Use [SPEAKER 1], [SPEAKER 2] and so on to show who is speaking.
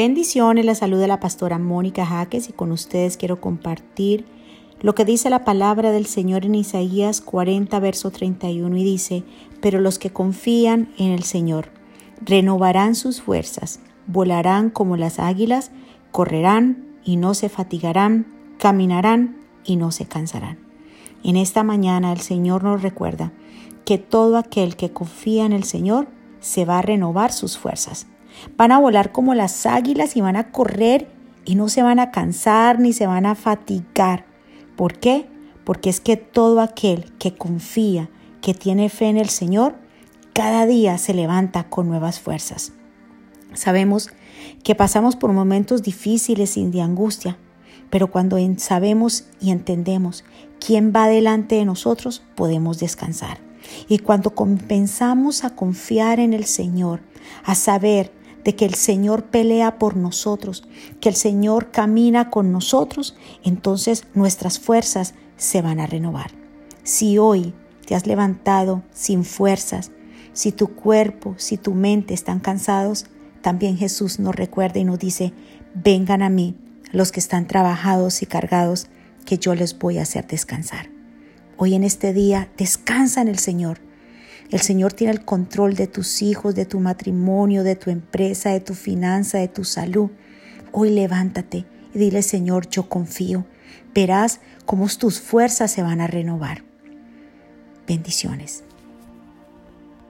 [SPEAKER 1] Bendiciones, la salud de la pastora Mónica Jaques y con ustedes quiero compartir lo que dice la palabra del Señor en Isaías 40, verso 31 y dice, pero los que confían en el Señor renovarán sus fuerzas, volarán como las águilas, correrán y no se fatigarán, caminarán y no se cansarán. En esta mañana el Señor nos recuerda que todo aquel que confía en el Señor se va a renovar sus fuerzas. Van a volar como las águilas y van a correr y no se van a cansar ni se van a fatigar. ¿Por qué? Porque es que todo aquel que confía, que tiene fe en el Señor, cada día se levanta con nuevas fuerzas. Sabemos que pasamos por momentos difíciles y de angustia, pero cuando sabemos y entendemos quién va delante de nosotros, podemos descansar. Y cuando comenzamos a confiar en el Señor, a saber de que el Señor pelea por nosotros, que el Señor camina con nosotros, entonces nuestras fuerzas se van a renovar. Si hoy te has levantado sin fuerzas, si tu cuerpo, si tu mente están cansados, también Jesús nos recuerda y nos dice, vengan a mí los que están trabajados y cargados, que yo les voy a hacer descansar. Hoy en este día descansa en el Señor el Señor tiene el control de tus hijos, de tu matrimonio, de tu empresa, de tu finanza, de tu salud. Hoy levántate y dile, Señor, yo confío. Verás cómo tus fuerzas se van a renovar. Bendiciones.